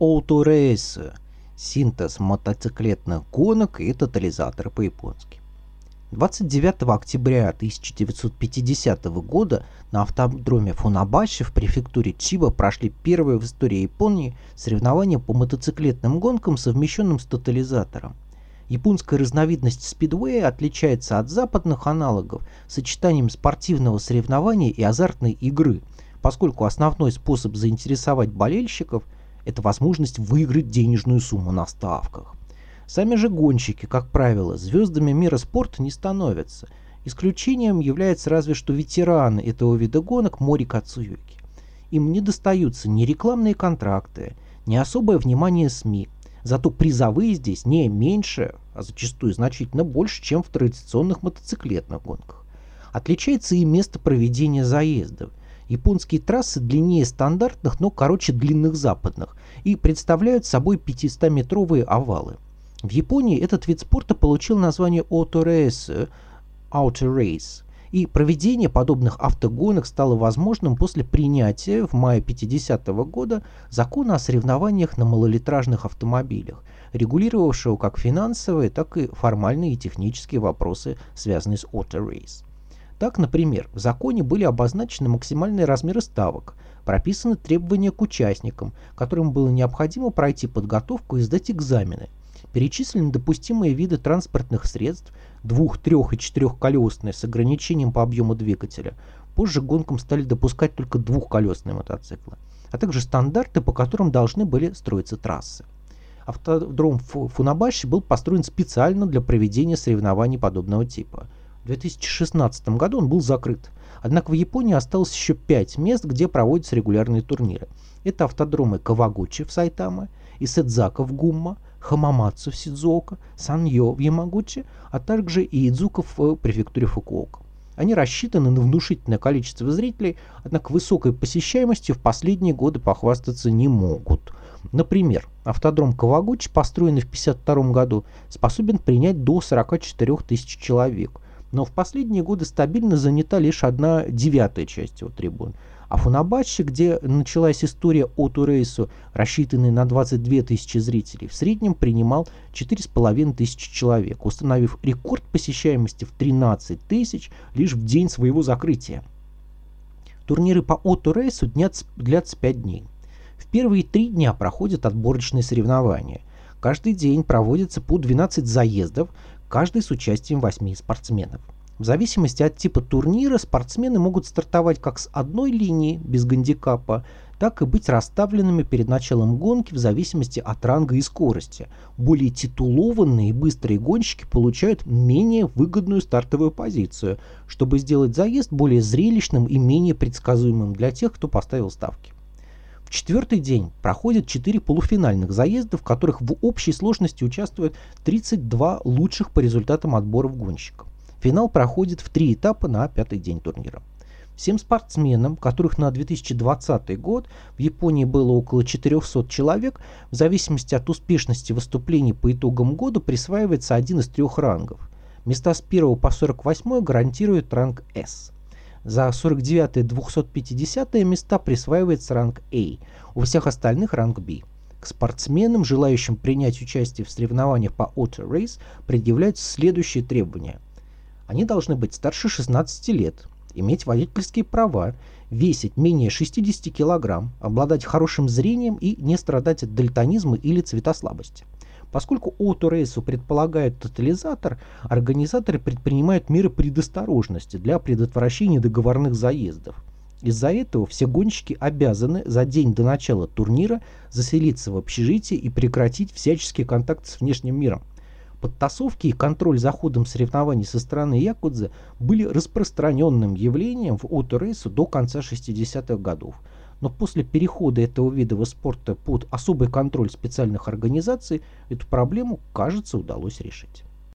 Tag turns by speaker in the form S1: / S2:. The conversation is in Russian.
S1: Autorейс – синтез мотоциклетных гонок и тотализатора по-японски. 29 октября 1950 года на автодроме Фунабаши в префектуре Чиба прошли первые в истории Японии соревнования по мотоциклетным гонкам, совмещенным с тотализатором. Японская разновидность спидвея отличается от западных аналогов сочетанием спортивного соревнования и азартной игры, поскольку основной способ заинтересовать болельщиков – это возможность выиграть денежную сумму на ставках. Сами же гонщики, как правило, звездами мира спорта не становятся. Исключением является разве что ветераны этого вида гонок Мори Кацуюки. Им не достаются ни рекламные контракты, ни особое внимание СМИ. Зато призовые здесь не меньше, а зачастую значительно больше, чем в традиционных мотоциклетных гонках. Отличается и место проведения заездов. Японские трассы длиннее стандартных, но короче длинных западных и представляют собой 500-метровые овалы. В Японии этот вид спорта получил название Auto Race, и проведение подобных автогонок стало возможным после принятия в мае 50 -го года закона о соревнованиях на малолитражных автомобилях, регулировавшего как финансовые, так и формальные и технические вопросы, связанные с Auto Race. Так, например, в законе были обозначены максимальные размеры ставок, прописаны требования к участникам, которым было необходимо пройти подготовку и сдать экзамены – Перечислены допустимые виды транспортных средств, двух-, трех- и четырехколесные с ограничением по объему двигателя. Позже гонкам стали допускать только двухколесные мотоциклы, а также стандарты, по которым должны были строиться трассы. Автодром Фунабаши был построен специально для проведения соревнований подобного типа. В 2016 году он был закрыт. Однако в Японии осталось еще пять мест, где проводятся регулярные турниры. Это автодромы Кавагучи в Сайтаме, Исэдзака в Гумма, Хамамацу в Сидзуока, Саньо в Ямагучи, а также и Идзука в префектуре Фукуока. Они рассчитаны на внушительное количество зрителей, однако высокой посещаемостью в последние годы похвастаться не могут. Например, автодром Кавагучи, построенный в 1952 году, способен принять до 44 тысяч человек, но в последние годы стабильно занята лишь одна девятая часть его трибун – а Фунабачи, где началась история от Урейсу, рассчитанный на 22 тысячи зрителей, в среднем принимал 4,5 тысячи человек, установив рекорд посещаемости в 13 тысяч лишь в день своего закрытия. Турниры по Отто Рейсу длятся 5 дней. В первые три дня проходят отборочные соревнования. Каждый день проводится по 12 заездов, каждый с участием 8 спортсменов. В зависимости от типа турнира спортсмены могут стартовать как с одной линии без гандикапа, так и быть расставленными перед началом гонки в зависимости от ранга и скорости. Более титулованные и быстрые гонщики получают менее выгодную стартовую позицию, чтобы сделать заезд более зрелищным и менее предсказуемым для тех, кто поставил ставки. Четвертый день проходят четыре полуфинальных заезда, в которых в общей сложности участвуют 32 лучших по результатам отборов гонщиков. Финал проходит в три этапа на пятый день турнира. Всем спортсменам, которых на 2020 год в Японии было около 400 человек, в зависимости от успешности выступлений по итогам года присваивается один из трех рангов. Места с 1 по 48 гарантирует ранг S. За 49 и 250 места присваивается ранг A, у всех остальных ранг B. К спортсменам, желающим принять участие в соревнованиях по Auto Race, предъявляются следующие требования – они должны быть старше 16 лет, иметь водительские права, весить менее 60 кг, обладать хорошим зрением и не страдать от дальтонизма или цветослабости. Поскольку ауторейсу предполагает тотализатор, организаторы предпринимают меры предосторожности для предотвращения договорных заездов. Из-за этого все гонщики обязаны за день до начала турнира заселиться в общежитие и прекратить всяческие контакты с внешним миром. Подтасовки и контроль за ходом соревнований со стороны Якудзы были распространенным явлением в оторейсу до конца 60-х годов. Но после перехода этого вида спорта под особый контроль специальных организаций эту проблему, кажется, удалось решить.